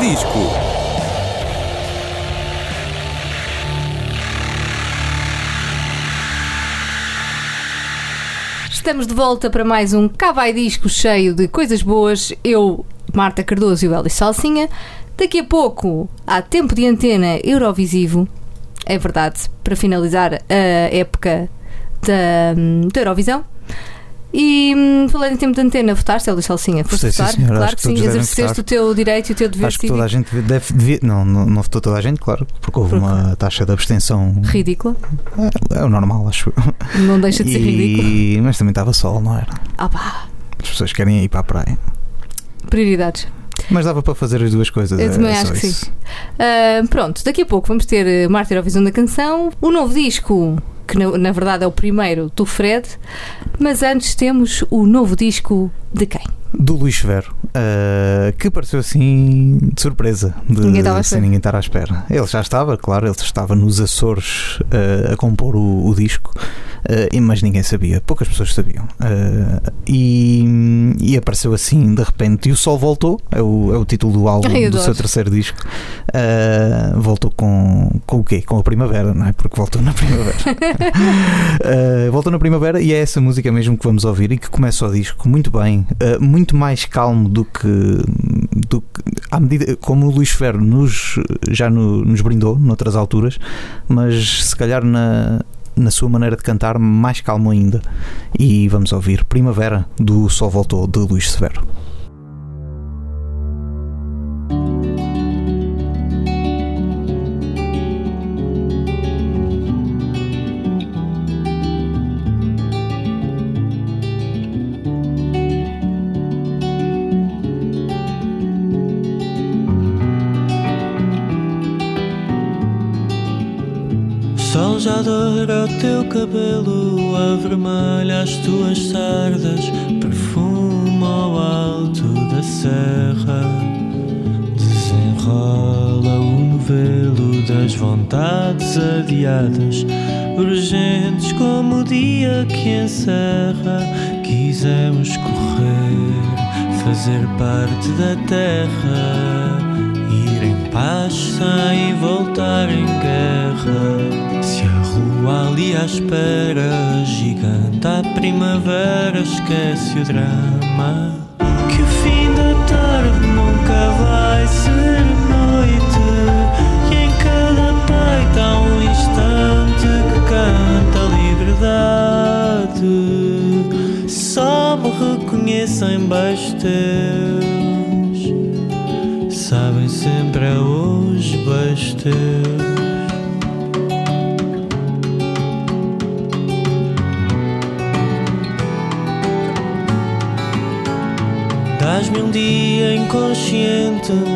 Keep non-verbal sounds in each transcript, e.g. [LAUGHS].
Disco. Estamos de volta para mais um Cavai Disco cheio de coisas boas. Eu, Marta Cardoso e o Hélio Salsinha. Daqui a pouco há tempo de antena Eurovisivo. É verdade, para finalizar a época da, da Eurovisão. E hum, falando em tempo de antena, votaste, Hélio Salsinha? Foste Votei, sim, votar? senhora. Claro que sim, exerceste votar. o teu direito e o teu dever Acho que toda a gente deve, devia, não, não, não votou toda a gente, claro, porque houve Porque- uma taxa de abstenção. Ridícula. É, é o normal, acho. Não deixa de ser ridículo. Mas também estava sol, não era? Ah pá, As pessoas querem ir para a praia. prioridades. Mas dava para fazer as duas coisas. Eu é também acho que isso. sim. Ah, pronto, daqui a pouco vamos ter eh, Marta Eurovisão da Canção, o novo disco, que na, na verdade é o primeiro do Fred, mas antes temos o novo disco de quem? Do Luís Vero, eh, que pareceu assim de surpresa, de, Ninguém estava sem ninguém estar à espera. Ele já estava, claro, ele estava nos Açores eh, a compor o, o disco, eh, e- mas ninguém sabia, poucas pessoas sabiam. Eh, e, e apareceu assim de repente. E o Sol voltou, é o, é o título do álbum Ai, do adoro. seu terceiro disco. Eh, voltou com, com o quê? Com a primavera, não é? Porque voltou na primavera. Uh, [LAUGHS] voltou na primavera e é essa música mesmo que vamos ouvir e que começa o disco muito bem, uh, muito mais calmo do que, do que à medida como o Luís Ferro nos, já no- nos brindou noutras alturas, mas se calhar na, na sua maneira de cantar mais calmo ainda. E vamos ouvir Primavera do Sol Voltou de Luís Severo. Parte da terra. Ir em paz sem voltar em guerra. Se a rua ali à espera, gigante a primavera, esquece o drama.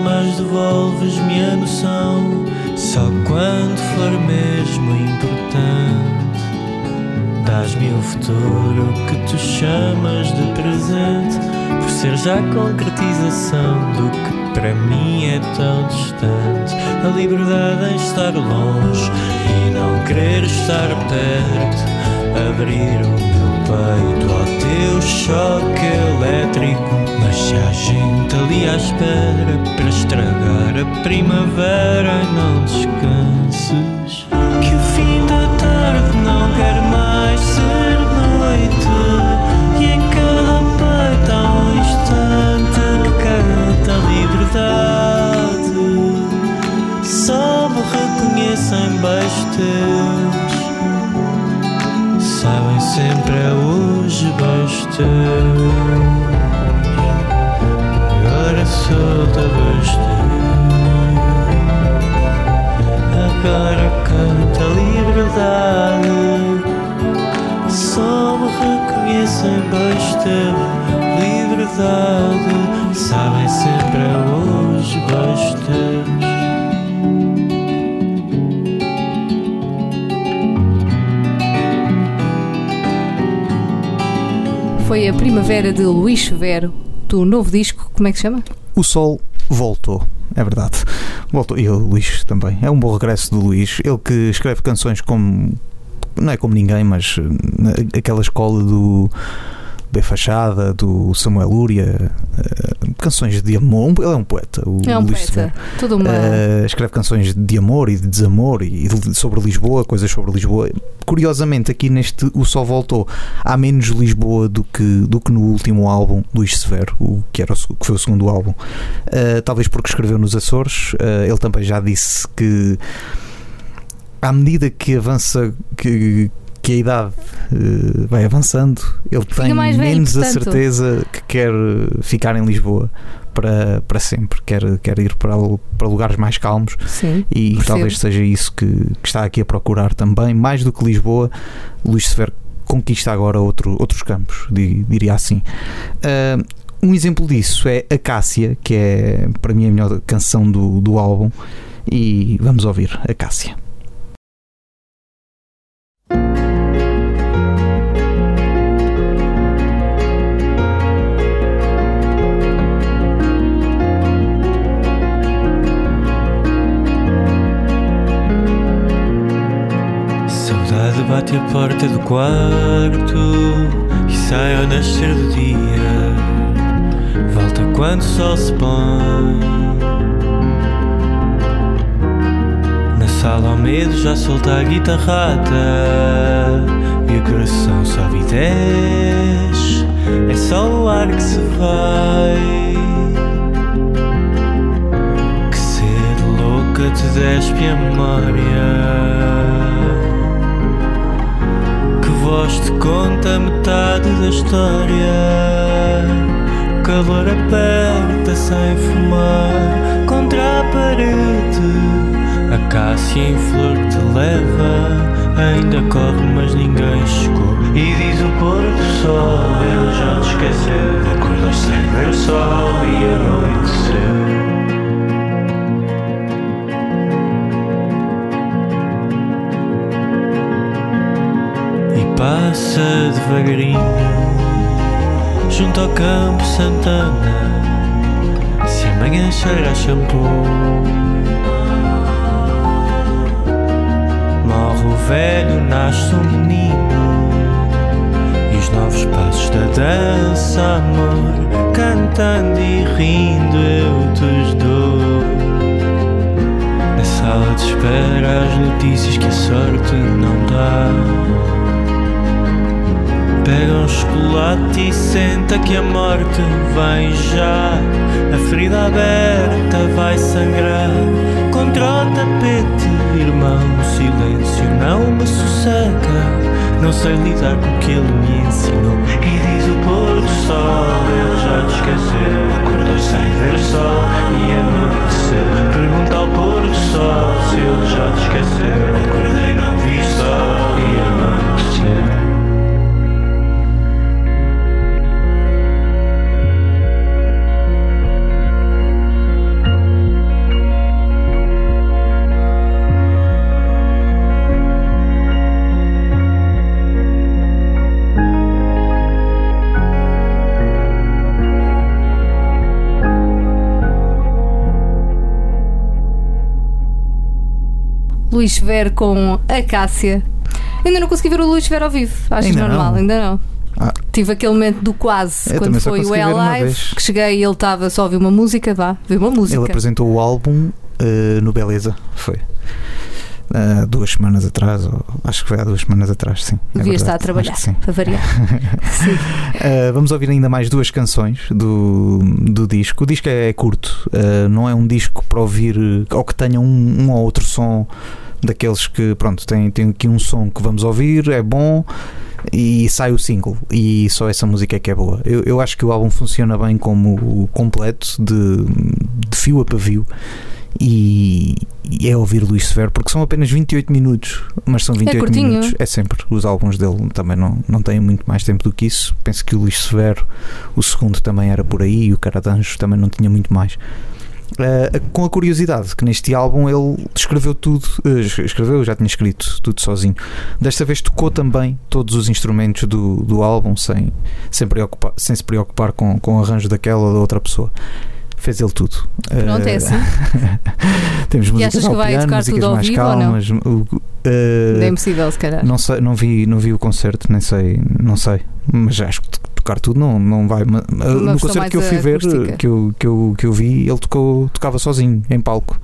Mas devolves-me a noção. Só quando for mesmo importante. Dás-me o futuro que tu chamas de presente, por ser já concretização do que para mim é tão distante. A liberdade em estar longe e não querer estar perto. Abrir o meu peito ao teu choque elétrico. Se há gente ali à espera para estragar a primavera, não descanses. Que o fim da tarde não quer mais ser noite. E em cada peito há um instante que canta a liberdade. Só me reconhecem beijos teus. Sabem sempre é hoje beijos teus. Beijos teus. Agora canta a liberdade. Só me reconhecem teus. Liberdade. Sabem sempre é hoje. Foi a Primavera de Luís Severo, do novo disco, como é que se chama? O Sol voltou, é verdade. Voltou. E o Luís também. É um bom regresso do Luís. Ele que escreve canções como. Não é como ninguém, mas eh, aquela escola do. B Fachada, do Samuel Lúria, uh, canções de amor. Ele é um poeta, o É um Luís poeta. Severo. Tudo uma. Uh, escreve canções de amor e de desamor e de- sobre Lisboa, coisas sobre Lisboa. Curiosamente, aqui neste O Sol Voltou, há menos Lisboa do que, do que no último álbum, Luís Severo, o, que, era o, que foi o segundo álbum. Uh, talvez porque escreveu nos Açores, ele também já disse que à medida que avança, que, que a idade uh, vai avançando, ele tem mais velho, menos a portanto. certeza que quer uh, ficar em Lisboa. Para, para sempre, quer, quer ir para, para lugares mais calmos Sim. e talvez seja isso que, que está aqui a procurar também, mais do que Lisboa, Luís Severo conquista agora outro, outros campos, di- diria assim. Ah, um exemplo disso é a Cássia, que é para mim a melhor canção do, do álbum, e vamos ouvir a Cássia. Bate a porta do quarto e sai ao nascer do dia. Volta quando o sol se põe. Na sala ao medo já solta a guitarrada e o coração só vi dez. É só o ar que se vai. Que ser louca te despe a memória voz te conta metade da história. Calor aperta sem fumar Contra a parede. A Cássia em flor te leva Ainda corre mas ninguém chegou. E diz o pôr do sol Ele já te esqueceu campo Santana. Se amanhã cheira shampoo, morre o velho, nasce um menino. E os novos passos da dança, amor, cantando e rindo, eu te dou. Na sala de espera, as notícias que a sorte não dá. Pega um chocolate e senta que a morte vem já. A ferida aberta vai sangrar contra o tapete, irmão. Silêncio não me sossega. Não sei lidar com o que ele me ensinou. E diz o pôr do sol, ele já te esqueceu. Acordou sem ver sol e anoiteceu. Pergunta ao pôr do sol se ele já te esqueceu. Acordei, não vi sol e anoiteceu. Luís Severo com a Cássia. Ainda não consegui ver o Luís Severo ao vivo. Acho Ainda normal, não? ainda não. Ah. Tive aquele momento do quase, Eu quando foi o ver uma Live, que cheguei e ele estava só a ouvir uma música, vá, viu uma música. Ele apresentou o álbum eh, no Beleza, foi. Há duas semanas atrás, ou, acho que foi há duas semanas atrás, sim. é Devia estar a trabalhar, para variar. [LAUGHS] Uh, vamos ouvir ainda mais duas canções do, do disco. O disco é curto, uh, não é um disco para ouvir uh, ou que tenha um, um ou outro som daqueles que, pronto, tem, tem aqui um som que vamos ouvir, é bom e sai o single. E só essa música é que é boa. Eu, eu acho que o álbum funciona bem como completo, de, de fio a pavio. E, e é ouvir Luís Severo porque são apenas 28 minutos, mas são 28 curtinho. minutos. É sempre. Os álbuns dele também não, não têm muito mais tempo do que isso. Penso que o Luís Severo, o segundo também era por aí, e o Caradanjo também não tinha muito mais. Uh, com a curiosidade que neste álbum ele escreveu tudo, uh, escreveu, já tinha escrito tudo sozinho. Desta vez tocou também todos os instrumentos do, do álbum sem, sem, preocupar, sem se preocupar com, com o arranjo daquela ou da outra pessoa. Fez ele tudo. Pronto, é Uh, assim. [LAUGHS] Temos músicas achas que ao vai piano, músicas tudo ao mais vivo calmas. o- uh, é impossível, se calhar. não sei, não vi, não vi o concerto, nem sei, não sei, mas acho que tocar tudo, não, não vai. ma- no versão concerto que eu fui ver, acústica. que eu, que, eu, que eu vi, ele tocou, tocava sozinho, em palco.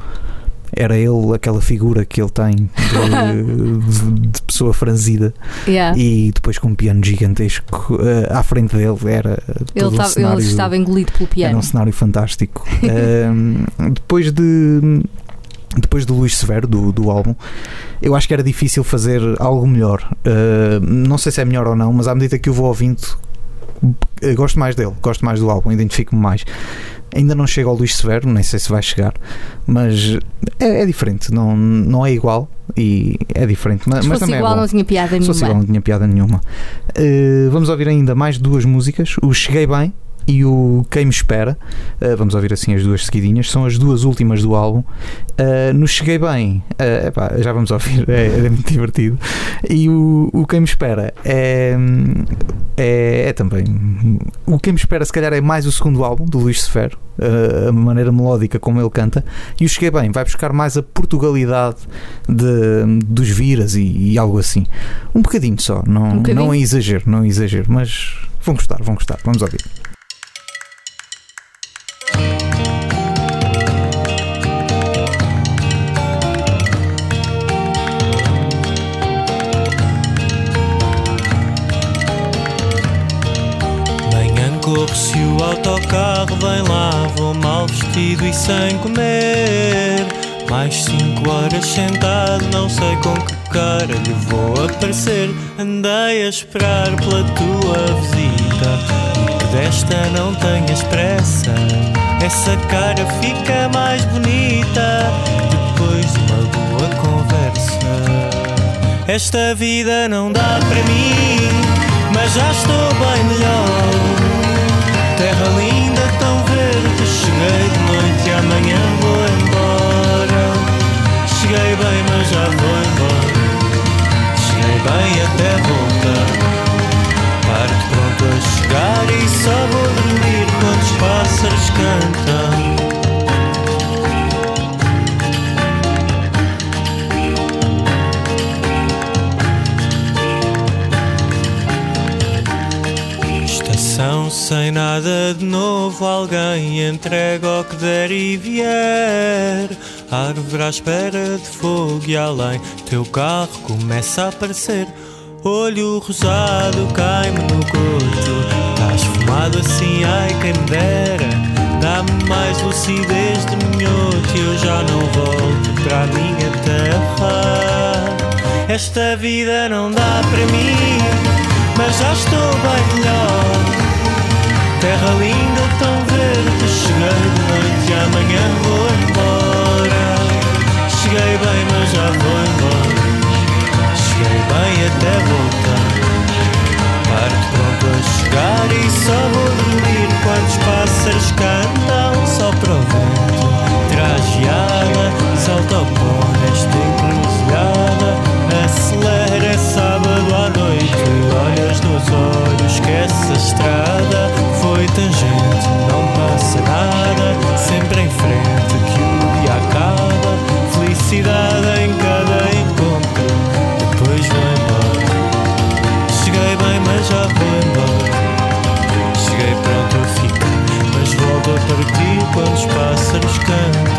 Era ele aquela figura que ele tem de, [LAUGHS] de- de pessoa franzida Yeah. e depois com um piano gigantesco eh, à frente dele. Era Ele, um tava- cenário, ele estava engolido pelo era piano. um cenário fantástico. [LAUGHS] Ehm, depois de. Depois do Luís Severo, do, do álbum, eu acho que era difícil fazer algo melhor. Eh, não sei se é melhor ou não, mas à medida que eu vou ouvindo, gosto mais dele, gosto mais do álbum, identifico-me mais. Ainda não chego ao Luís Severo, nem sei se vai chegar, mas é, é diferente, não, não é igual e é diferente. Mas, mas também igual, é não tinha piada Se fosse igual, nenhuma. não tinha piada nenhuma. Uh, vamos ouvir ainda mais duas músicas: o Cheguei Bem e o Quem Me Espera. Uh, vamos ouvir assim as duas seguidinhas. São as duas últimas do álbum. Uh, no Cheguei Bem, uh, epá, já vamos ouvir, é, é muito divertido. E o, o Quem Me Espera é, é, é também. O Quem Me Espera, se calhar, é mais o segundo álbum do Luís Sefero. a maneira melódica como ele canta, e o Cheguei Bem vai buscar mais a Portugalidade de- dos viras e, e algo assim. Um bocadinho só, não, Um bocadinho? não é exagero, não é exagero, mas vão gostar, vão gostar. Vamos ouvir. Corro se o autocarro vem lá Vou mal vestido e sem comer. Mais cinco horas sentado Não sei com que cara lhe vou aparecer. Andei a esperar pela tua visita E que desta não tenhas pressa. Essa cara fica mais bonita Depois de uma boa conversa. Esta vida não dá para mim, mas já estou bem melhor. Terra linda, tão verde. Cheguei de noite e amanhã vou embora. Cheguei bem, mas já vou embora. Cheguei bem até voltar. Parto pronto a chegar e só vou dormir quando os pássaros cantam. Sem nada de novo, alguém entrega o que der e vier. Árvore à espera de fogo e além, teu carro começa a aparecer. Olho rosado cai-me no goto, estás fumado assim, ai quem me dera. Dá-me mais lucidez de minhoto e eu já não volto para a minha terra. Esta vida não dá para mim, mas já estou bem melhor. Terra linda, tão verde, cheguei de noite e amanhã vou embora. Cheguei bem, mas já vou embora. Cheguei bem até voltar. Parto pronto a chegar e só vou dormir quando os pássaros cantam. Só para o vento, trajeada, salta ao pó nesta encruzilhada. Acelera, é sábado à noite, olhas nos olhos, esquece a estrada. Tangente, não passa nada, sempre em frente que o dia acaba. Felicidade em cada encontro, depois vou embora. Cheguei bem, mas já vou embora. Cheguei pronto a ficar, mas volto a partir quando os pássaros cantam.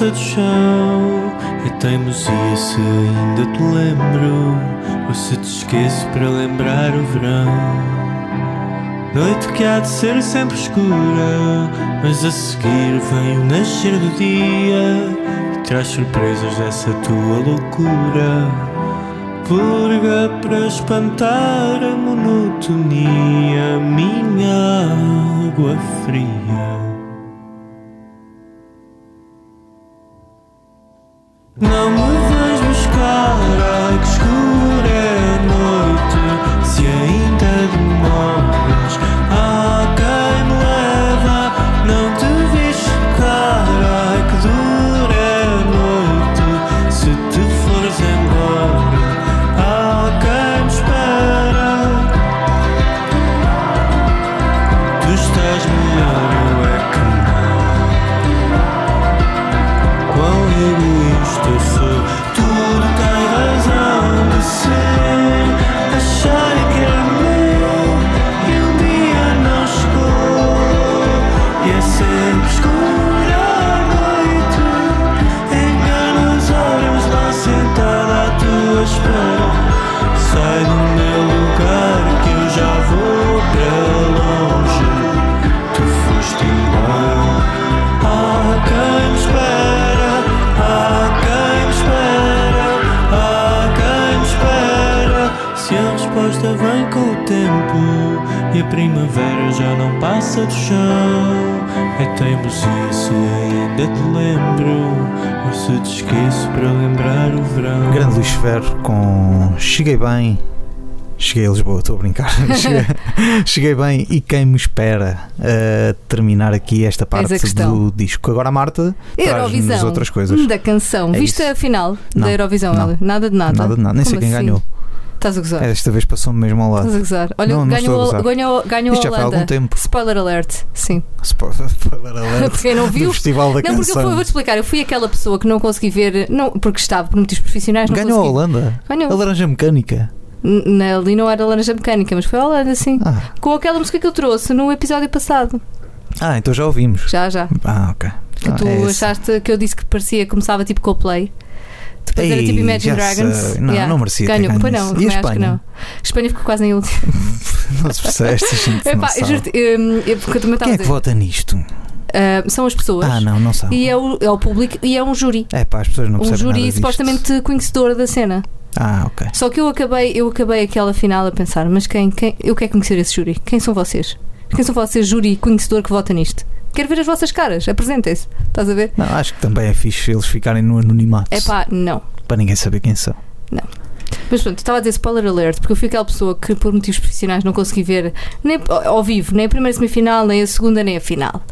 Do chão É teimosia se ainda te lembro. Ou se te esqueço para lembrar o verão. Noite que há de ser sempre escura Mas a seguir vem o nascer do dia E traz surpresas dessa tua loucura. Purga para espantar a monotonia Minha água fria Não primavera já não passa do chão, é teimosia se ainda te lembro ou se te esqueço para lembrar o verão. Grande Luís Ferro com Cheguei Bem. Cheguei a Lisboa, estou a brincar. [LAUGHS] Cheguei, cheguei bem e quem me espera a terminar aqui esta parte do disco. Agora a Marta traz-nos Eurovisão. outras coisas. Da canção. É Viste isso. a final Não, da Eurovisão, não. Nada de nada. Nada de nada, nem sei Como quem assim? ganhou. Estás a gozar. É, desta vez passou-me mesmo ao lado. Estás a gozar. Olha, Não, não estou a ganhou, ganhou, ganhou Isto a já foi há Holanda. algum tempo. Spoiler alert, sim. [LAUGHS] Spoiler alert [LAUGHS] Quem não viu? do Festival da Não, porque eu Canção. vou-te explicar. Eu fui aquela pessoa que não consegui ver, não, porque estava por motivos profissionais. Não Ganhou a consegui. Holanda. Ganhou. A laranja mecânica. Ali não era laranja mecânica, mas foi a Holanda, sim. Ah, Com aquela música que eu trouxe no episódio passado. ah então já ouvimos. Já, já. Ah, ok. Que Ah, tu é esse. achaste que eu disse que parecia, começava tipo Coldplay. Depois era Ei, tipo Imagine Dragons. sei. Não, não merecia Ganhou. ganho Pois não. E a também acho que Espanha? não. Espanha ficou quase em último. [LAUGHS] Não se percebe, gente não Epá, eu sabe. juro-te, hum, eu- porque eu também Quem é que vota nisto? Ah, são as pessoas. Ah, não, não sabe. E é o, é o público e é um júri. É pá, as pessoas não Um percebem nada júri supostamente conhecedor da cena. Ah, ok. Só que eu acabei, eu acabei aquela final a pensar, mas quem, quem eu quero conhecer esse júri? Quem são vocês? Quem são vocês, júri conhecedor que vota nisto? Quero ver as vossas caras, apresentem-se. Estás a ver? Não, acho que também é fixe eles ficarem no anonimato. É pá, não. Para ninguém saber quem são. Mas pronto, estava a dizer spoiler alert, porque eu fui aquela pessoa que por motivos profissionais não consegui ver nem ao vivo, nem a primeira semifinal, nem a segunda, nem a final.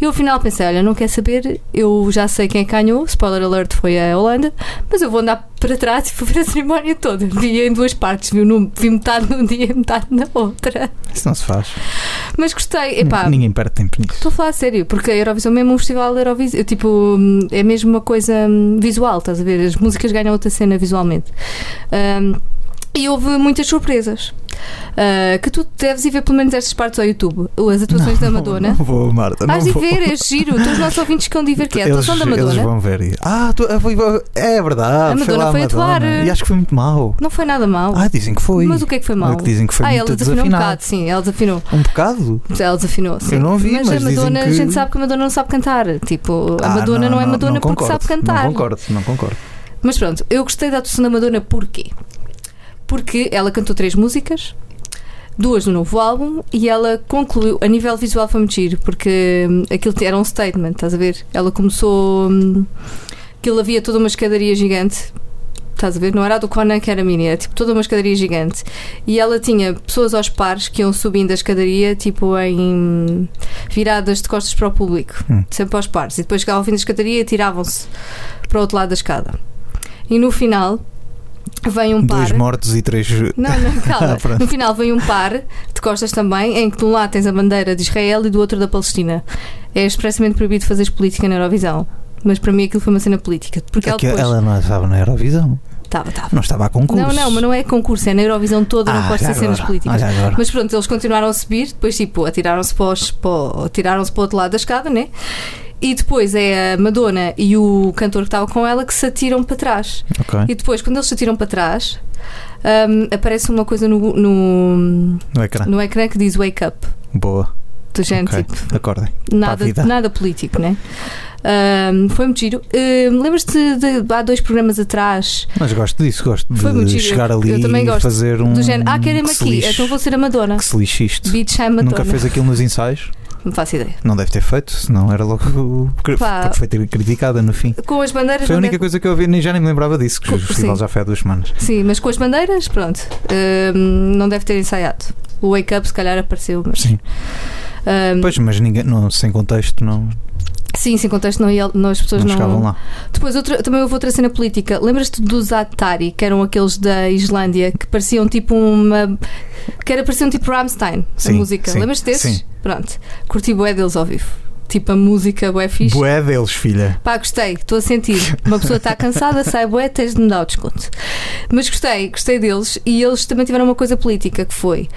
E ao final pensei, olha, não quer saber, eu já sei quem é ganhou, spoiler alert foi a Holanda, mas eu vou andar para trás e [LAUGHS] vou ver a cerimónia toda. Vi em duas partes, vi, num- vi metade num dia e metade na outra. Isso não se faz. Mas gostei, epá. Ninguém perde tempo nisso. Estou a falar a sério, porque a Eurovisão mesmo é um festival Eurovisão, tipo, hum, é mesmo uma coisa hum, visual, estás a ver? As músicas ganham outra cena visualmente. E houve muitas surpresas. Ah, que tu deves ir ver pelo menos estas partes ao YouTube. As atuações da Madonna. Não, vou, Marta. Não Hás de ver, é giro. Todos os nossos [LAUGHS] ouvintes que vão de ver que é a Eles, atuação da eles Madonna. vão ver. e- Ah, tu, foi- é verdade. A foi Madonna lá a foi atuar. Madonna. E acho que foi muito mau. Não foi nada mal. Ah, dizem que foi. Mas o que é que foi mal? Dizem que foi ah, ela desafinou um bocado, sim, ela desafinou. Um bocado? Ela desafinou, sim. não ouvi, mas a dizem Madonna, que- a gente sabe que a Madonna não sabe cantar. Tipo, a Ah, Madonna não, é Madonna porque concordo, sabe cantar. Não concordo, não concordo. Mas pronto, eu gostei da atuação da Madonna porquê? Porque ela cantou três músicas, duas do novo álbum, e ela concluiu, a nível visual foi muito giro, porque hum, aquilo era um statement, estás a ver? Ela começou. Hum, aquilo havia toda uma escadaria gigante. Estás a ver? Não era a do Conan que era mini, era tipo toda uma escadaria gigante. E ela tinha pessoas aos pares que iam subindo a escadaria, tipo em viradas de costas para o público, Hum. sempre aos pares. E depois chegavam ao fim da escadaria e tiravam-se para o outro lado da escada. E no final vem um par. Dois mortos e três. Não, não, [LAUGHS] calma. Ah, no final vem um par de costas também, em que de um lado tens a bandeira de Israel e do outro da Palestina. É expressamente proibido fazeres política na Eurovisão. Mas para mim aquilo foi uma cena política. Porque ela É que depois. ela não estava na Eurovisão. Estava, estava. Não estava a concurso. Não, não, mas não é concurso, é na Eurovisão toda, não Ah, pode já ser cenas agora. políticas. Ah. Mas pronto, eles continuaram a subir, depois tipo, atiraram-se para, os- para, atiraram-se para o outro lado da escada, né? E depois é a Madonna e o cantor que estava com ela que se atiram para trás. Ok. E depois, quando eles se atiram para trás, hum, aparece uma coisa no, no, No ecrã. no ecrã que diz wake up. Boa. Do género, Ok. tipo, Acordem. nada, nada político, né? Hum, foi muito giro. Hum, Lembras-te de, de há dois programas atrás Mas gosto disso, gosto de chegar Eu ali também e gosto. fazer um. do género, ah, querem-me aqui, lixe- então vou ser a Madonna. Que se lixe isto. Beach Madonna. Nunca fez aquilo nos ensaios? Não faço ideia. Não deve ter feito, senão era logo. Pá. foi ter criticada no fim. Com as bandeiras. Foi a única deve- coisa que eu vi, nem já nem me lembrava disso, que Co- o festival sim. já foi há duas semanas. Sim, mas com as bandeiras, pronto. hum, não deve ter ensaiado. O Wake Up se calhar apareceu, mas. Sim. hum, Pois, mas ninguém, não, sem contexto, não, sim, sem contexto não, ia, não as pessoas não não. chegavam lá. Depois outra, também houve outra cena política. Lembras-te dos Atari, que eram aqueles da Islândia, que pareciam tipo uma. que era pareciam tipo Rammstein, a Sim, música. sim, Lembras-te desses? sim. Pronto. Curti bué deles ao vivo. Tipo a música bué fixe. Bué deles, filha. Pá, gostei, estou a sentir. Uma pessoa está cansada, [LAUGHS] sai bué, tens de me dar o desconto. Mas gostei, gostei deles e eles também tiveram uma coisa política que foi.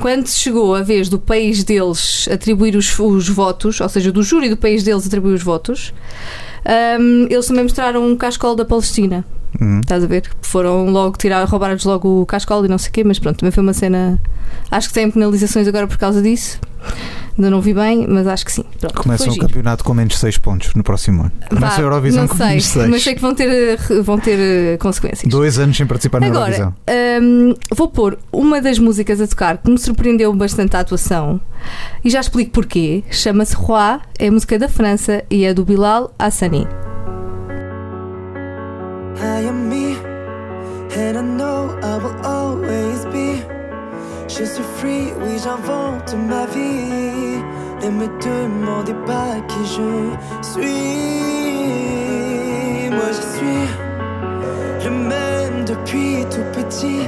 Quando chegou a vez do país deles atribuir os, os votos, ou seja, do júri do país deles atribuir os votos, hum, eles também mostraram um cascol da Palestina. Hum. Estás a ver? Foram logo tirar, roubaram-lhes logo o cascol e não sei o quê, mas pronto, também foi uma cena. Acho que tem penalizações agora por causa disso. Ainda não vi bem, mas acho que sim. Pronto, Começa foi o giro. campeonato com menos 6 pontos no próximo ano. Começa a Eurovisão não com sei, menos 6. mas sei que vão ter, eh, vão ter eh, consequências. Dois anos sem participar na Agora, Eurovisão. hum, vou pôr uma das músicas a tocar que me surpreendeu bastante a atuação e já explico porquê. Chama-se Roi, é música da França e é do Bilal Hassani. I am me, and I know I will always be. Je suis free, oui, j'invente ma vie. Ne me demandez pas qui je suis. Moi, je suis le même depuis tout petit.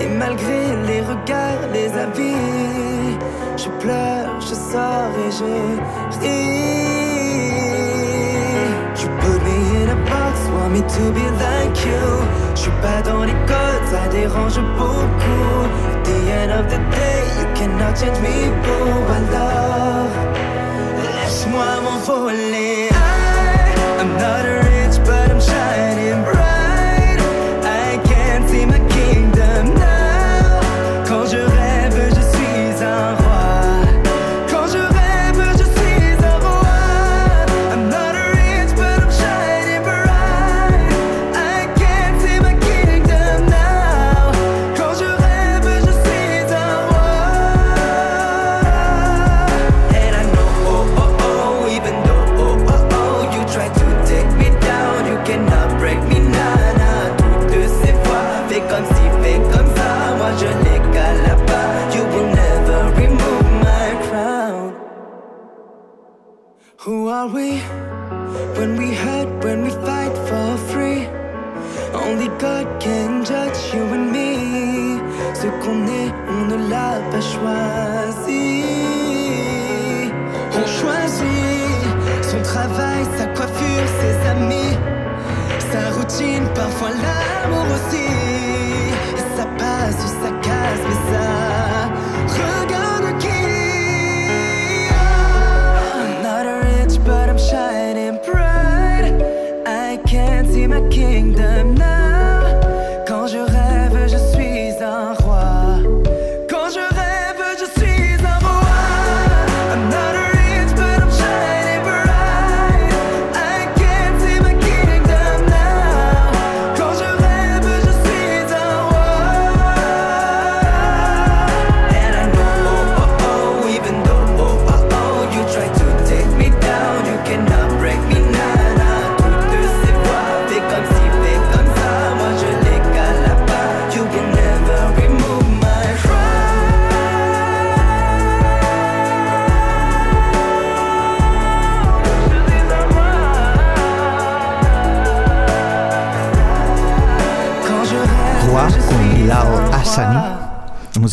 Et malgré les regards, les avis, je pleure, je sors et je ris. Want me to be like you. Je suis pas dans les codes, ça dérange beaucoup. At the end of the day, you cannot change me, boo. Alors, laisse-moi m'envoler.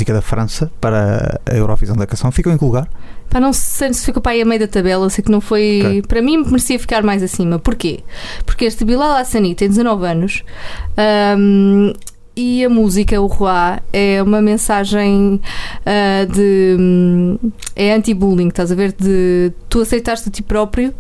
Música da França para a Eurovisão da canção. Ficou em que lugar? Pá, não sei se ficou para aí a meio da tabela, sei que não foi. Ok. Para mim, merecia ficar mais acima. Porquê? Porque este Bilal Hassani tem 19 anos ahm, e a música, o Roi, é uma mensagem ah, de. hum, é anti-bullying, estás a ver? De tu aceitaste a ti próprio.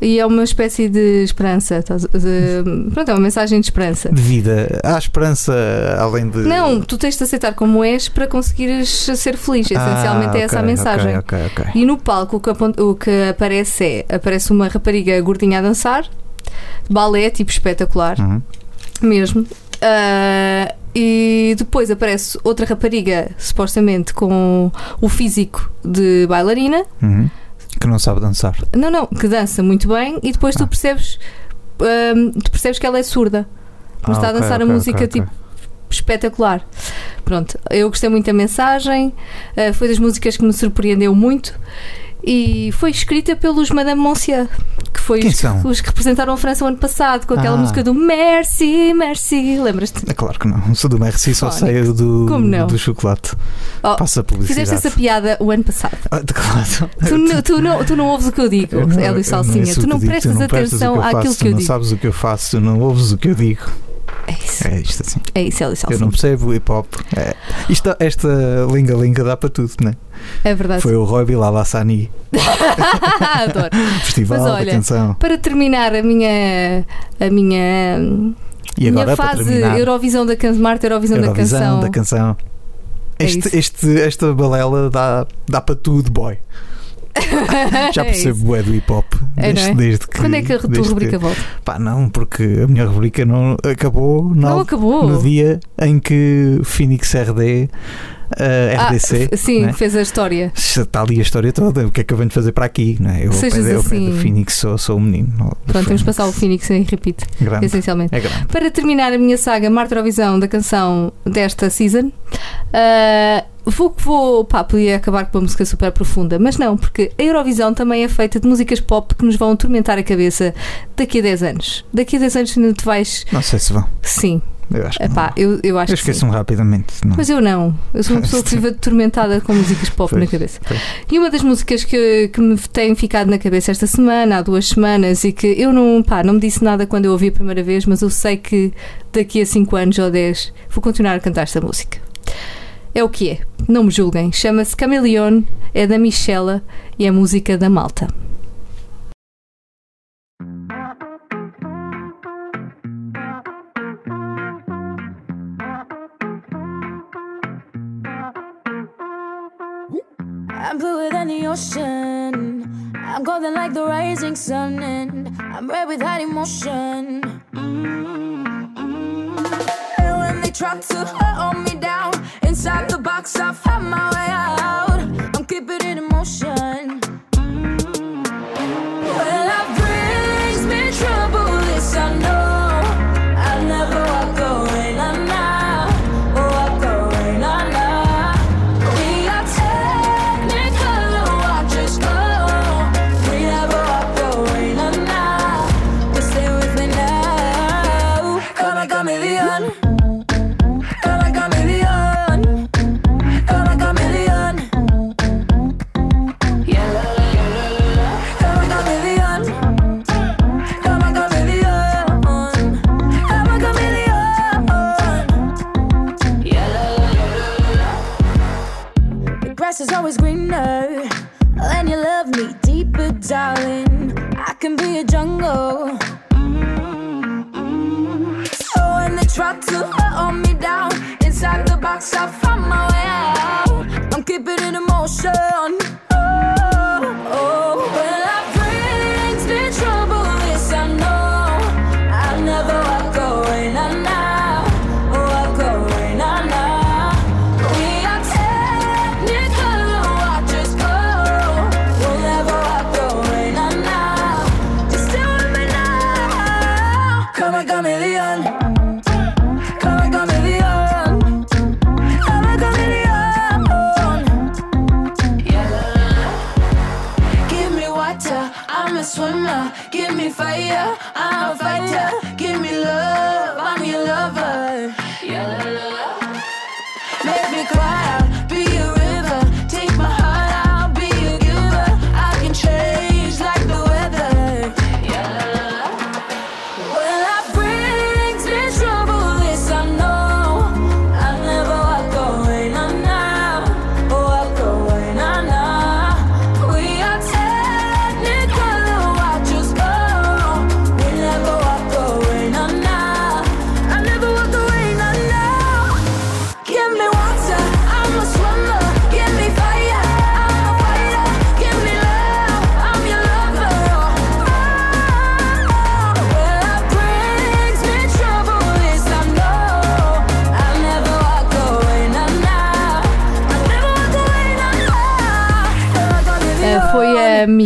E é uma espécie de esperança. de- pronto, é uma mensagem de esperança. De vida. Há esperança além de. Não, tu tens de aceitar como és para conseguires ser feliz. Essencialmente Ah, é essa a mensagem. Ok, ok, ok. E no palco o que, o que aparece é aparece uma rapariga gordinha a dançar, balé, tipo espetacular, Uhum. mesmo. Ah, e depois aparece outra rapariga, supostamente com o físico de bailarina. Uhum. Que não sabe dançar. Não, não, que dança muito bem e depois tu Ah. percebes. ahm, tu percebes que ela é surda. Mas Ah, está a ok, dançar ok, a música ok, tipo espetacular. Pronto, eu gostei muito da mensagem, eh, foi das músicas que me surpreendeu muito e foi escrita pelos Madame Monsieur, que foi Quem os, são? os que representaram a França o ano passado, com aquela Ah. música do Merci, Merci, lembras-te? É claro que não. Sou do Merci, só Fónico. sei do, do chocolate. Oh, Passa a publicidade. Fizeste essa piada o ano passado. Ah, claro. Tu, não- tu não, tu não ouves o que eu digo, Hélio Salsinha. Tu não digo, prestas não prestas atenção o que eu àquilo que eu tu não digo. sabes o que eu faço, tu não ouves o que eu digo. É isso, É isto assim. é isso, Hélio Eu não percebo hip hop. É. Isto, esta linga-linga dá para tudo, né? É verdade. Foi o Roy Bilal Hassani, [LAUGHS] Adoro. [LAUGHS] Festival Mas olha, Canção. Para terminar a minha, a minha, E agora, minha fase terminar, Eurovisão da canção, Marta Eurovisão, Eurovisão da canção. da canção. É Este, isso. este- esta balela dá, dá para tudo, boy. [LAUGHS] Já É percebo bué do hip hop. É, desde, não é? desde que. Quando é que a tua desde rubrica que- volta? Pá, não, porque a minha rubrica não acabou Não no, acabou. no dia em que Phoenix RD, eh, Ah, RDC, f- sim, né? fez a história. está ali a história toda. O que é que eu venho fazer para aqui? Não é? Eu Sejas ao pé assim. Phoenix sou, sou um menino. do Pronto, temos de passar o Phoenix em repeat, Grande. essencialmente. É grande. Para terminar a minha saga Marta Eurovisão da canção desta season, ah, vou, vou pá, podia acabar com uma música super profunda, mas não, porque a Eurovisão também é feita de músicas pop que nos vão atormentar a cabeça daqui a 10 anos. Daqui a 10 anos ainda te vais. Não sei se vão. Sim, Eu acho que epá, eu, eu acho Eu esqueço-me rapidamente. Não. Mas eu não. Eu sou uma pessoa que [LAUGHS] vive atormentada com músicas pop Pois, na cabeça. pois. E uma das músicas que, que me tem ficado na cabeça esta semana, há duas semanas, e que eu não, pá, não me disse nada quando eu ouvi a primeira vez, mas eu sei que daqui a 5 anos ou 10 vou continuar a cantar esta música. É o que é. Não me julguem. Chama-se Cameleon, é da Michela e é música da Malta. I'm bluer than the ocean. I'm golden like the rising sun, and I'm red with hot emotion. Mm-hmm. And when they try to hold me down inside the box, I found my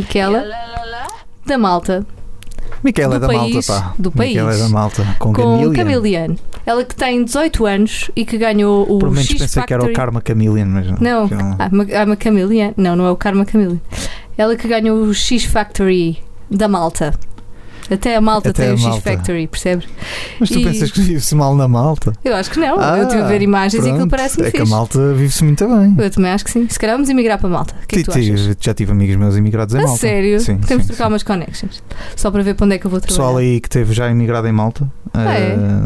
Miquela da Malta Miquela é Do da país, Malta, pá. do Miquela é país. da Malta. Com, com. Camilian. Ela que tem 18 anos e que ganhou o Por menos X pensei que era o Factory. Karma Chameleon, mas não. Não, que ela- ah, ah, uma Camilian. Não, não é o Karma Camilian. Ela que ganhou o X Factory da Malta. Até a Malta Até tem a o X Malta. Factory, percebes? Mas tu E- pensas que vive-se mal na Malta? Eu acho que não. eu Ah, tive a ver imagens e aquilo pronto. parece-me É que a fixe. Malta vive-se muito bem. Eu também acho que sim. Se calhar vamos emigrar para Malta. O que é que tu achas? Já tive amigos meus imigrados em A Malta. sério? Sim, Temos de trocar umas connections. Só para ver para onde é que eu vou trabalhar. Pessoal aí que teve já imigrado em Malta, Ah, é?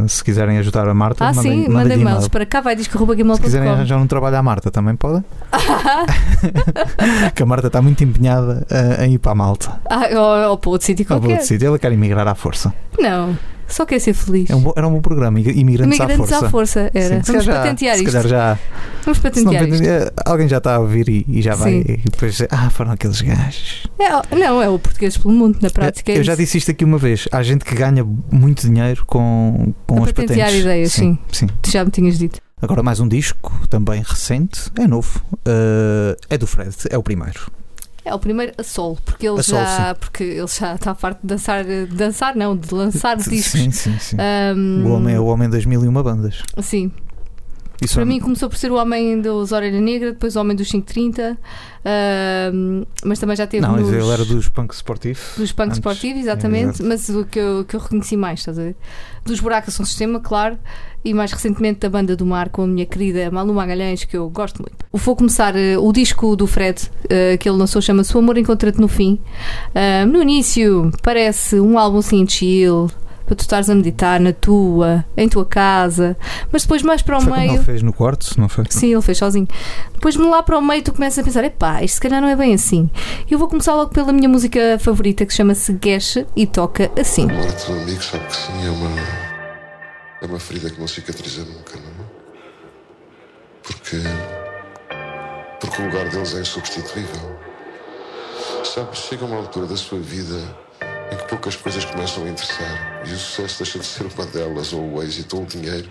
eh, se quiserem ajudar a Marta, Ah, mandem, sim, mandem mails para cá vai Se quiserem disco.gmail.com. arranjar um trabalho à Marta, também podem. [LAUGHS] [LAUGHS] que a Marta está muito empenhada eh, em ir para a Malta. Ah, ou, ou para outro sítio qualquer. outro sítio, ela quer imigrar à força. Não, só quer ser feliz. É um bom- era um bom programa, Imigrantes, Imigrantes à Força. era. Sim, Vamos já- patentear se isto. calhar já. Vamos não patentear isto. alguém já está a ouvir e, e já vai. Sim. E depois, ah, foram aqueles gajos. É, não, é o português pelo mundo, na prática. é Eu já isso. disse isto aqui uma vez. Há gente que ganha muito dinheiro com, com A as patentear patentes. ideias, sim. sim. Tu já me tinhas dito. Agora mais um disco, também recente, é novo. Uh, é do Fred, é o primeiro. É o primeiro a solo, porque ele A solo, já, porque ele já está farto de dançar, dançar não, de lançar [LAUGHS] discos. Sim, sim, sim. Ahm, O homem é o homem 2001 bandas. Sim, Isso para é- mim começou por ser o homem dos Orelha Negra, depois o homem dos 530, ahm, mas também já teve Não, nos, ele era dos punk sportivo. dos punk antes. sportivos, exatamente, Exato. mas o que eu, que eu reconheci mais, estás a ver? Dos Buracos São Sistema, claro, e mais recentemente da Banda do Mar com a minha querida Malu Magalhães, que eu gosto muito. Vou começar eh, o disco do Fred, eh, que ele lançou, chama-se O Amor Encontra-te no Fim. No início parece um álbum assim chill, para tu estares a meditar na tua, em tua casa, mas depois mais para o Foi como meio. ele fez no quarto, não foi? Sim, ele fez sozinho. Depois lá para o meio tu começas a pensar, epá, isto se calhar não é bem assim. Eu vou começar logo pela minha música favorita que chama-se Guesha e toca assim. A morte do amigo, sabe que sim, é uma. É uma ferida que não cicatriza nunca, não é? Porque. Porque o lugar deles é insubstituível. Sabe, chega uma altura da sua vida em que poucas coisas começam a interessar e o sucesso deixa de ser uma delas, ou o êxito, ou o dinheiro,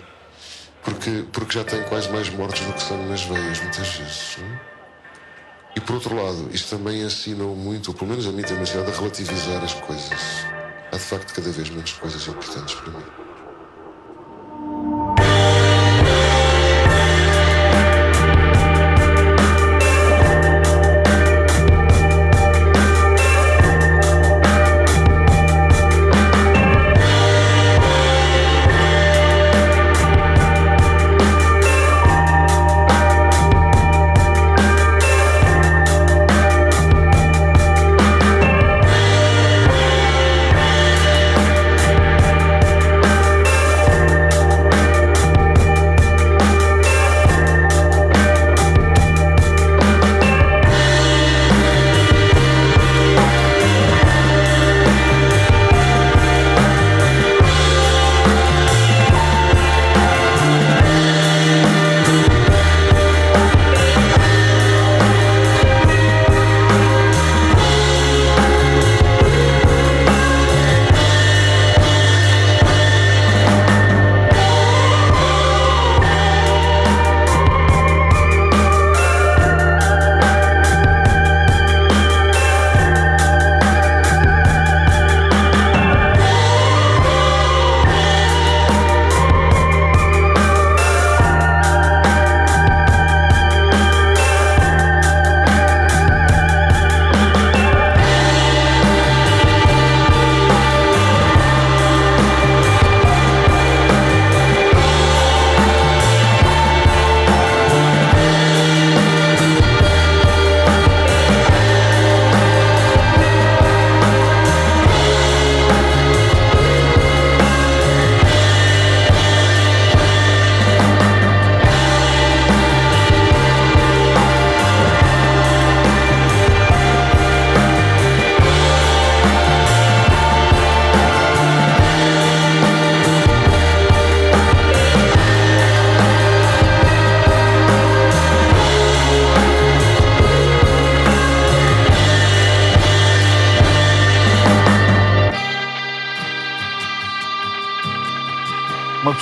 porque, porque já tem quase mais mortes do que sangue nas veias, muitas vezes. Não é? E por outro lado, isto também ensina muito, ou pelo menos a mim tem-me ensinado a relativizar as coisas. Há de facto cada vez menos coisas importantes para mim.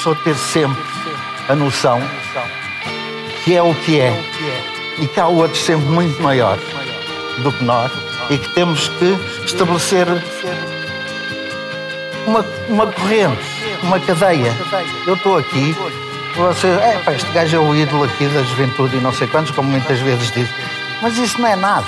Pessoa ter sempre a noção que é o que é e que há outros sempre muito maiores do que nós e que temos que estabelecer uma, uma corrente, uma cadeia. Eu estou aqui, você, é, pá, este gajo é o ídolo aqui da juventude e não sei quantos, como muitas vezes diz. Mas isso não é nada.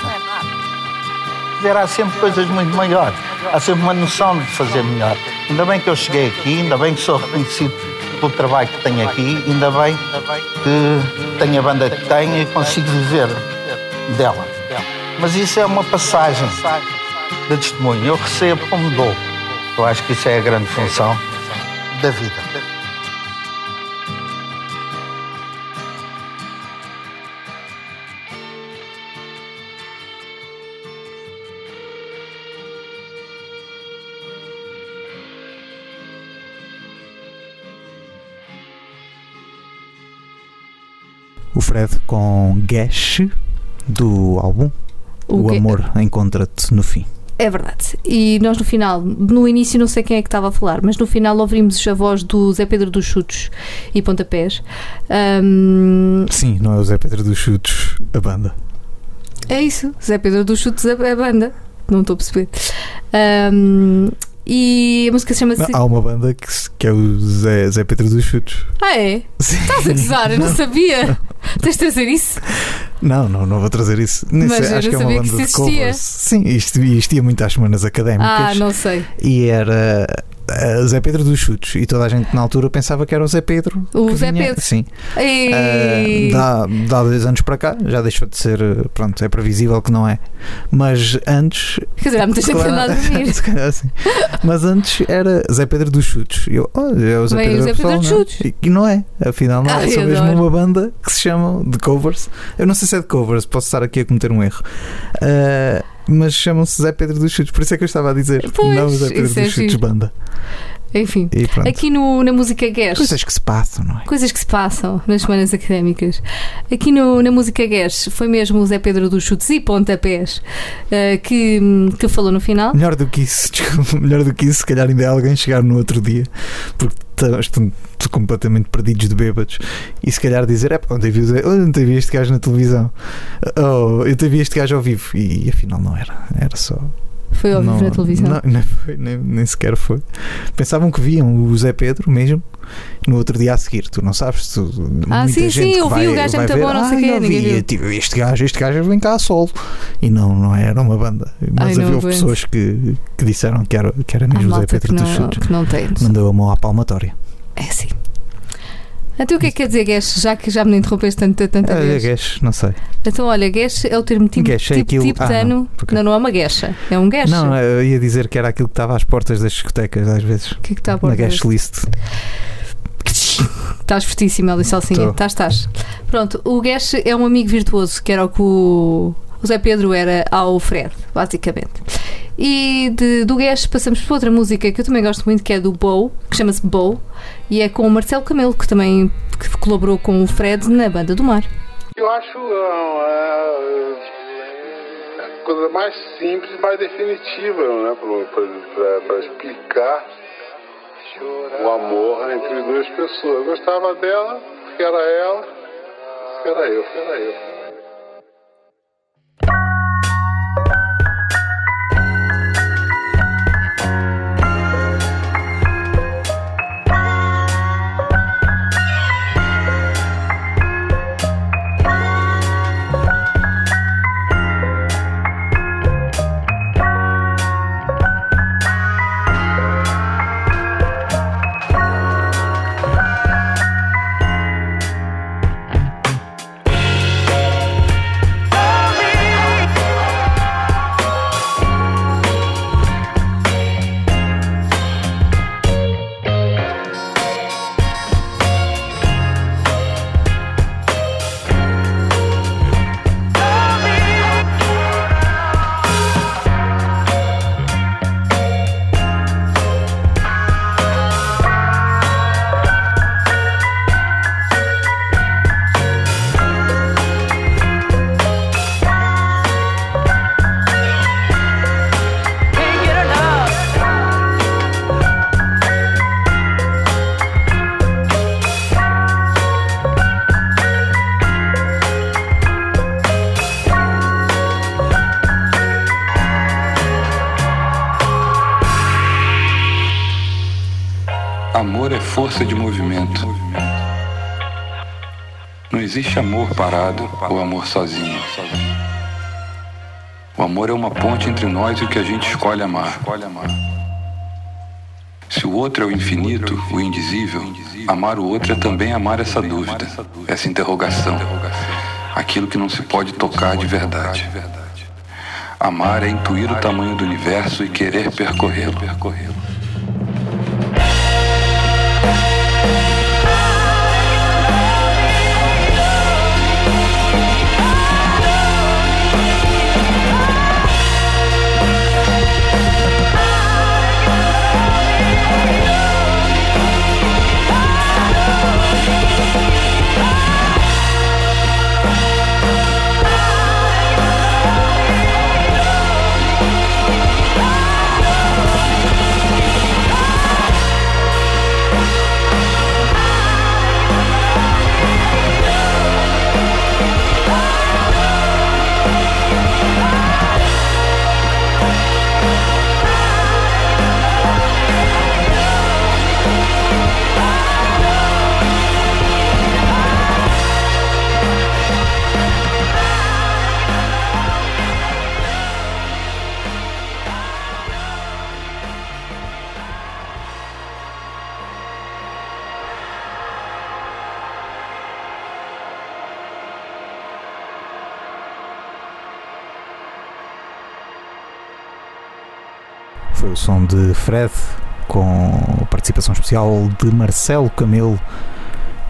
Dizer, há sempre coisas muito maiores. Há sempre uma noção de fazer melhor. Ainda bem que eu cheguei aqui, ainda bem que sou reconhecido pelo trabalho que tenho aqui, ainda bem que tenho a banda que tenho e consigo viver dela. Mas isso é uma passagem de testemunho. Eu recebo como dou. Eu acho que isso é a grande função da vida. Fred com Gash do álbum O, O Amor Encontra-te no Fim. É verdade. E nós no final, no início não sei quem é que estava a falar, mas no final ouvimos a voz do Zé Pedro dos Chutos e Pontapés. Ahm, Sim, não é o Zé Pedro dos Chutes, a banda. é isso, Zé Pedro dos Chutos é a banda. Não estou a perceber. Ahm, e a música chama-se. Não, há uma banda que, que é o Zé, Zé Pedro dos Chutes. Ah, é? Sim. Estás a gozar, eu não sabia. Tens de trazer isso? Não, não, não vou trazer isso. Nem Mas sei, acho não que é uma banda de covers. Sim, isto, isto ia muito às semanas académicas. Ah, não sei. E era Zé Pedro dos Chutes. E toda a gente na altura pensava que era o Zé Pedro. O Zé vinha- Pedro. Sim. Ei. Uh, dá, dá dois anos para cá, já deixou de ser. Pronto, é previsível que não é. Mas antes. Quer dizer, há muita gente anda a [LAUGHS] dormir. Se calhar. Mas antes era Zé Pedro dos Chutes. E eu, olha, é o Zé Bem, Pedro, Zé Pedro dos não é? Chutes. E, e não é, afinal não é. Ai, São mesmo uma banda que se chamam de covers. Eu não sei se é de covers, posso estar aqui a cometer um erro. Uh, mas chamam-se Zé Pedro dos Chutes, por isso é que eu estava a dizer. Pois, não Zé Pedro é dos Chutes giro. Banda. Enfim, aqui no, na música Guess. Coisas que se passam, não é? Coisas que se passam nas semanas académicas. Aqui no- na música Guess foi mesmo o Zé Pedro dos Chutes e Pontapés eh, que, que falou no final. Melhor do que isso, [LAUGHS] desculpa, melhor do que isso, se calhar ainda é alguém chegar no outro dia, porque estão completamente perdidos de bêbados, e se calhar dizer: É, ontem vi, ontem vi este gajo na televisão, oh, eu ontem vi este gajo ao vivo, e, afinal não era, era só. Foi ao vivo na televisão. Não, nem, foi, nem, nem sequer foi. Pensavam que viam o Zé Pedro mesmo. No outro dia a seguir, tu não sabes? Tu, Ah, muita sim, gente sim, eu vi, vai- o gajo é muito ver, bom, não sei "Ah, quê", ninguém vi, tipo, este gajo, este gajo vem cá a solo. E não, não era uma banda. Mas Ai, havia pessoas que, que disseram que era, que era mesmo o Zé Pedro dos Chutes. que não tem. Mandou a mão à palmatória. É assim. Então o que é que quer dizer Guess? Já que já me interrompeste tanta, tanta É, vez. guesh, não sei. Então olha, Guess é o termo tipo, Guess é tipo aquilo- tibetano. Ah, não, não, ok. não, é uma guecha. É um guess. Não, eu ia dizer que era aquilo que estava às portas das discotecas, às vezes. O que é que está a pôr? Na guest list. Estás fortíssimo, Alice Salsinha. Estás, estás. Pronto, o Guesh é um amigo virtuoso, que era o que o Zé Pedro era ao Fred, basicamente. E de, do Guesh passamos para outra música que eu também gosto muito, que é do Bow, que chama-se Bow, e é com o Marcelo Camelo, que também que colaborou com o Fred na Banda do Mar. Eu acho ah, a coisa mais simples mais definitiva né, para explicar o amor entre duas pessoas. Eu gostava dela, porque era ela, era eu, porque era eu. Amor é força de movimento. Não existe amor parado ou amor sozinho. O amor é uma ponte entre nós e o que a gente escolhe amar. Se o outro é o infinito, o indizível, amar o outro é também amar essa dúvida, essa interrogação, aquilo que não se pode tocar de verdade. Amar é intuir o tamanho do universo e querer percorrê-lo. Foi o som de Fred com participação especial de Marcelo Camelo,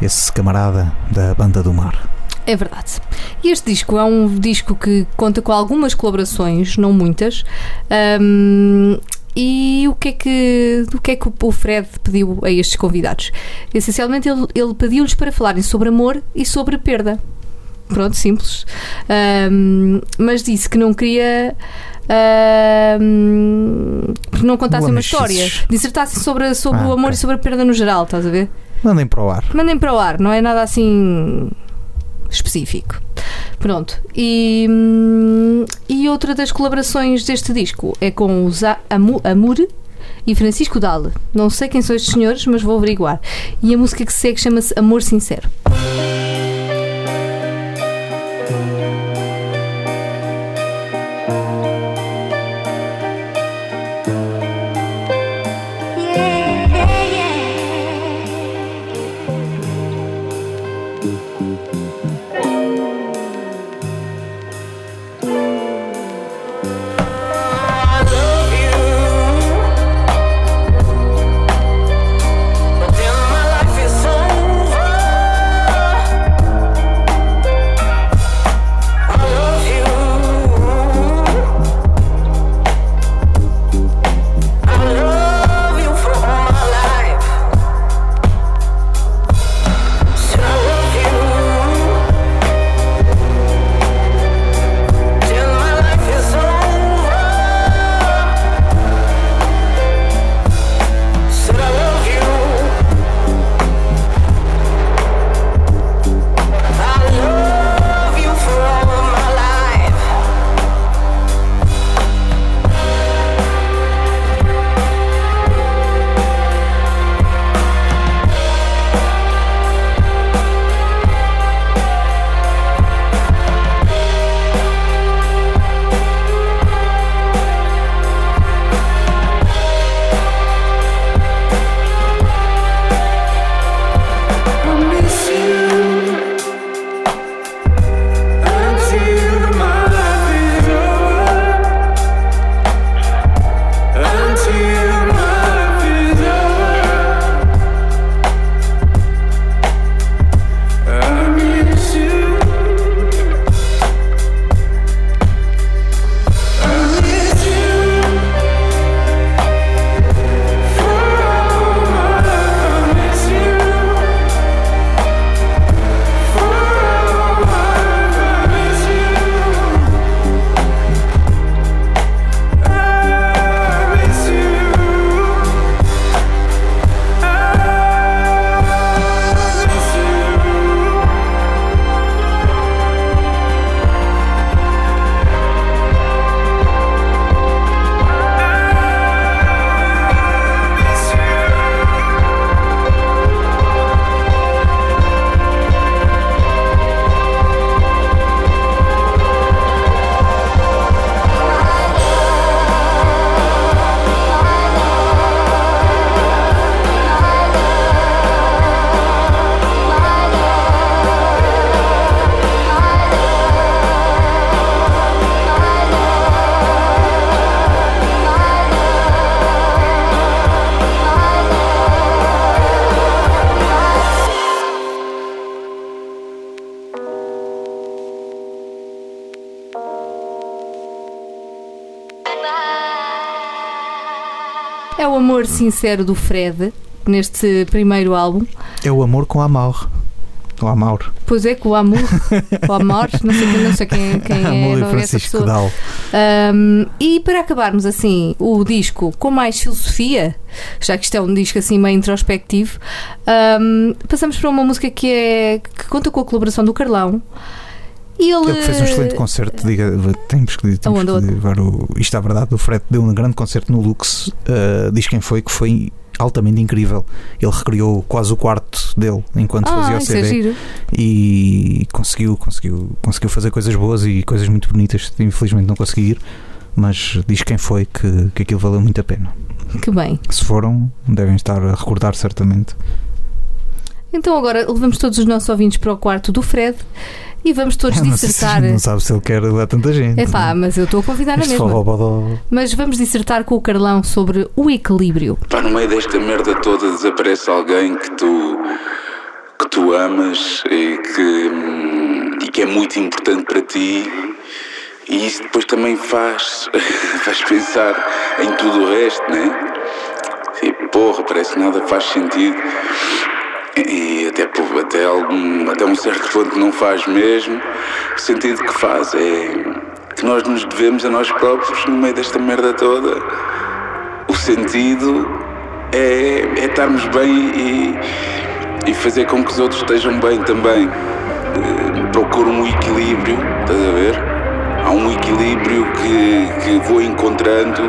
esse camarada da Banda do Mar. É verdade. E este disco é um disco que conta com algumas colaborações, não muitas. Ahm, e o que é que o que é que o Fred pediu a estes convidados? Essencialmente ele, ele pediu-lhes para falarem sobre amor e sobre perda. Pronto, simples. Ahm, mas disse que não queria ahm, que não contassem uma história, dissertassem sobre, sobre Ah, o amor ok. e sobre a perda no geral, estás a ver? Mandem para o ar. Mandem para o ar, não é nada assim específico. Pronto. E, hum, e outra das colaborações deste disco é com o Za Amu- Amur e Francisco Dale. Não sei quem são estes senhores, mas vou averiguar. E a música que segue chama-se Amor Sincero. Amor sincero do Fred neste primeiro álbum. É o amor com a Amor. O Amor. Pois é, com o amor, o amor, não sei, quem- não sei quem, quem [LAUGHS] é Amor e é Francisco. Dal. Um, e para acabarmos assim o disco com mais filosofia, já que isto é um disco assim meio introspectivo, um, passamos para uma música que, é, que conta com a colaboração do Carlão. E ele, Ele fez um excelente concerto, diga, temos que, temos Aonde, que levar o, isto é verdade, o Fred deu um grande concerto no Lux, uh, diz quem foi, que foi altamente incrível. Ele recriou quase o quarto dele enquanto fazia Ah, o isso é CD giro. e conseguiu, conseguiu, conseguiu fazer coisas boas e coisas muito bonitas. Infelizmente não consegui ir, mas diz quem foi que, que aquilo valeu muito a pena. Que bem. Se foram, devem estar a recordar certamente. Então agora levamos todos os nossos ouvintes para o quarto do Fred e vamos todos [LAUGHS] se- dissertar. não sabe se ele quer levar tanta gente. É pá, mas eu estou a convidar Este mesma. forró-bodó. Mas vamos dissertar com o Carlão sobre o equilíbrio. Pá, no meio desta merda toda desaparece alguém que tu que tu amas e que, hum, e que é muito importante para ti e isso depois também faz [LAUGHS] faz pensar em tudo o resto, né? E porra, parece que nada faz sentido e até, até, algum, até um certo ponto não faz mesmo. O sentido que faz é que nós nos devemos a nós próprios no meio desta merda toda o sentido é, é estarmos bem e, e fazer com que os outros estejam bem também. Eh, Procuro um equilíbrio, estás a ver? Há um equilíbrio que, que vou encontrando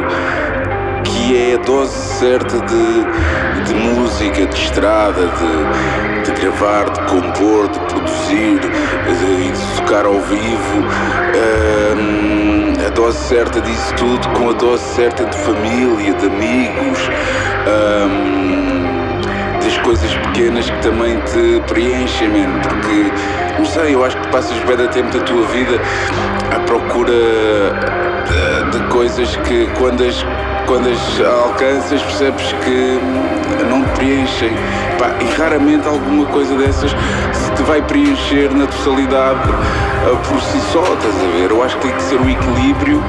que é a dose certa de, de música, de estrada, de, de gravar, de compor, de produzir, de, de tocar ao vivo. Ahm, a dose certa disso tudo com a dose certa de família, de amigos. ahm, coisas pequenas que também te preenchem, man, porque não sei, eu acho que passas bem da tempo da tua vida à procura de, de coisas que quando as, quando as alcanças percebes que não te preenchem. Pá, e raramente alguma coisa dessas se te vai preencher na totalidade ah, por si só, estás a ver? Eu acho que tem que ser o equilíbrio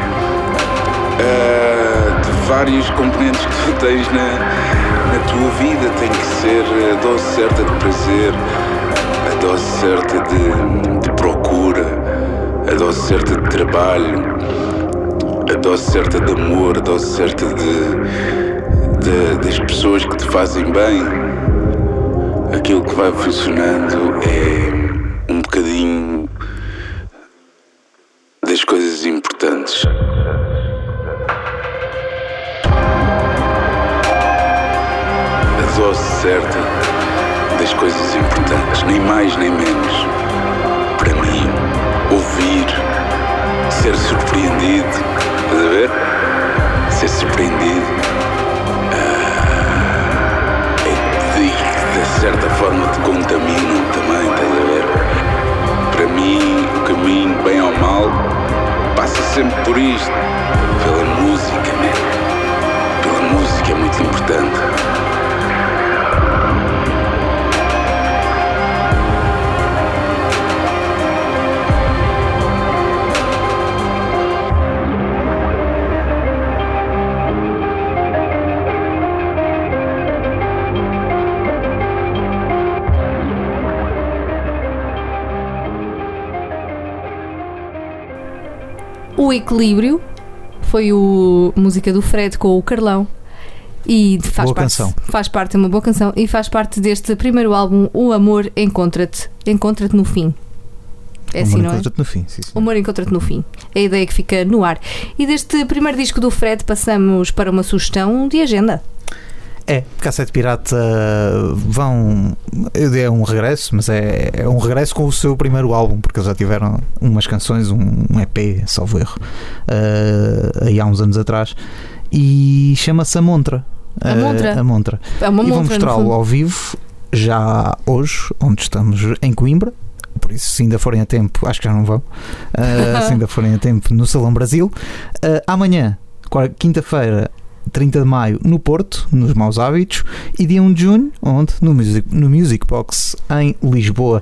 ah, de várias componentes que tu tens na, na tua vida. Tem que ser a dose certa de prazer, a dose certa de, de procura, a dose certa de trabalho, a dose certa de amor, a dose certa de, de- das pessoas que te fazem bem. Aquilo que vai funcionando é dose certa das coisas importantes, nem mais nem menos. Para mim, ouvir, ser surpreendido, estás a ver? Ser surpreendido ah, é de, de certa forma te contaminam também, estás a ver? Para mim, o caminho, bem ou mal, passa sempre por isto. Pela música, man. Pela música é muito importante. O equilíbrio foi o música do Fred com o Carlão. E faz Boa parte, canção. faz parte, é uma boa canção e faz parte deste primeiro álbum, O Amor Encontra-te. Encontra-te no fim. É assim, não é? encontra-te no fim. Sim, sim. O amor encontra-te no fim. É a ideia que fica no ar. E deste primeiro disco do Fred passamos para uma sugestão de agenda. É, Cassete Pirata vão. Eu dei um regresso, mas é, é um regresso com o seu primeiro álbum, porque eles já tiveram umas canções, um, um EP, salvo erro, eh, aí há uns anos atrás, e chama-se A Montra. A Eh, Montra? a Montra. É uma e vou mostrá-lo ao vivo, já hoje, onde estamos em Coimbra. Por isso, se ainda forem a tempo, acho que já não vão. eh, [LAUGHS] se ainda forem a tempo, no Salão Brasil. Amanhã, quinta-feira, 30 de maio no Porto, nos Maus Hábitos, e dia 1 de junho, onde? No Music, no music Box em Lisboa.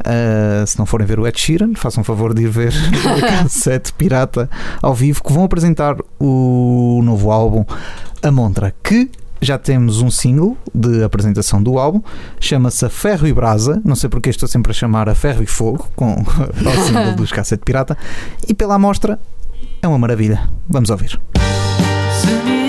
Uh, se não forem ver o Ed Sheeran, façam favor de ir ver [LAUGHS] o cassete pirata ao vivo, que vão apresentar o novo álbum A Montra, que já temos um single de apresentação do álbum, chama-se A Ferro e Brasa, não sei porque estou sempre a chamar A Ferro e Fogo, com [LAUGHS] o single dos Cassete Pirata, e pela amostra é uma maravilha. Vamos ouvir. Sim.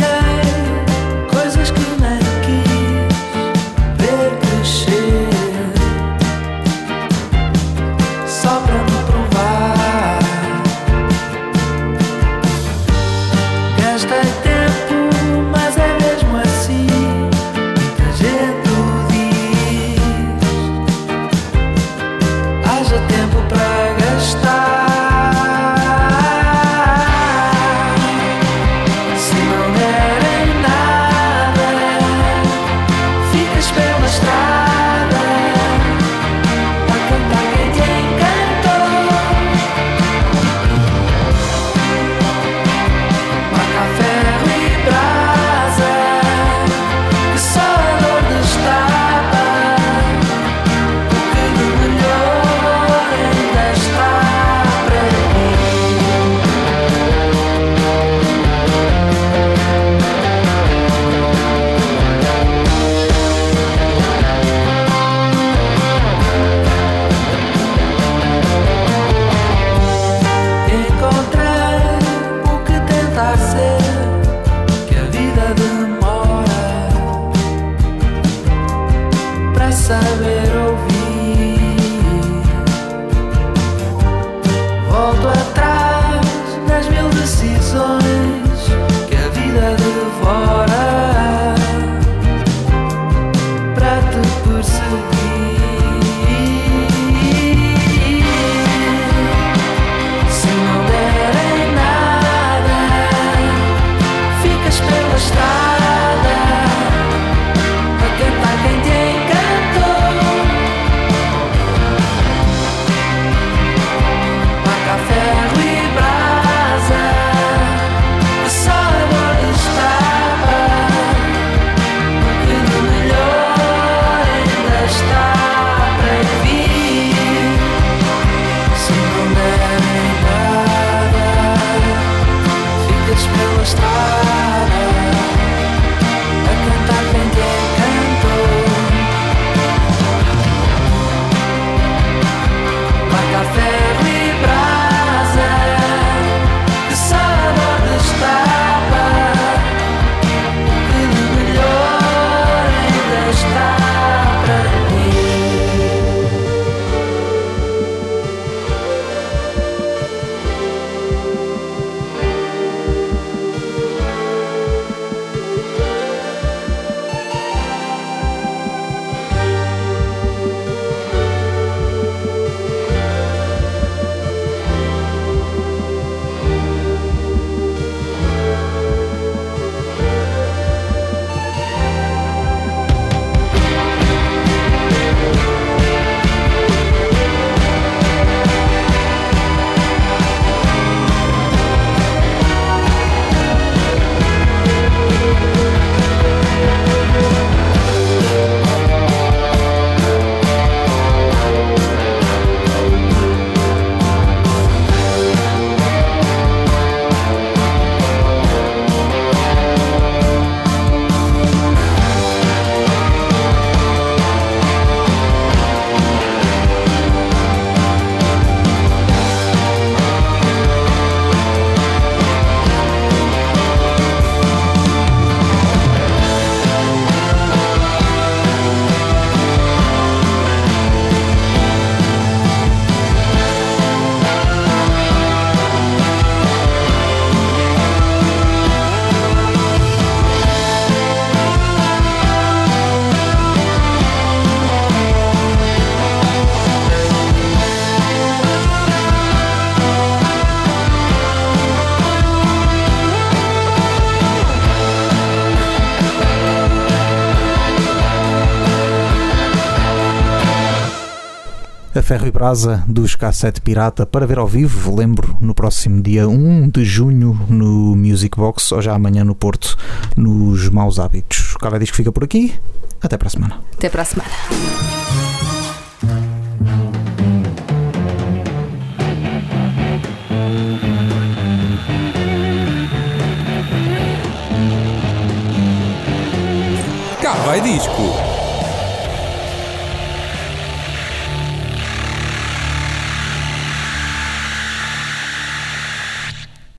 Café Rui Brasa dos Cassete Pirata para ver ao vivo, lembro, no próximo dia 1 de junho no Music Box ou já amanhã no Porto, nos Maus Hábitos. O Café Disco fica por aqui. Até para a semana. Até para a semana. Cava disco.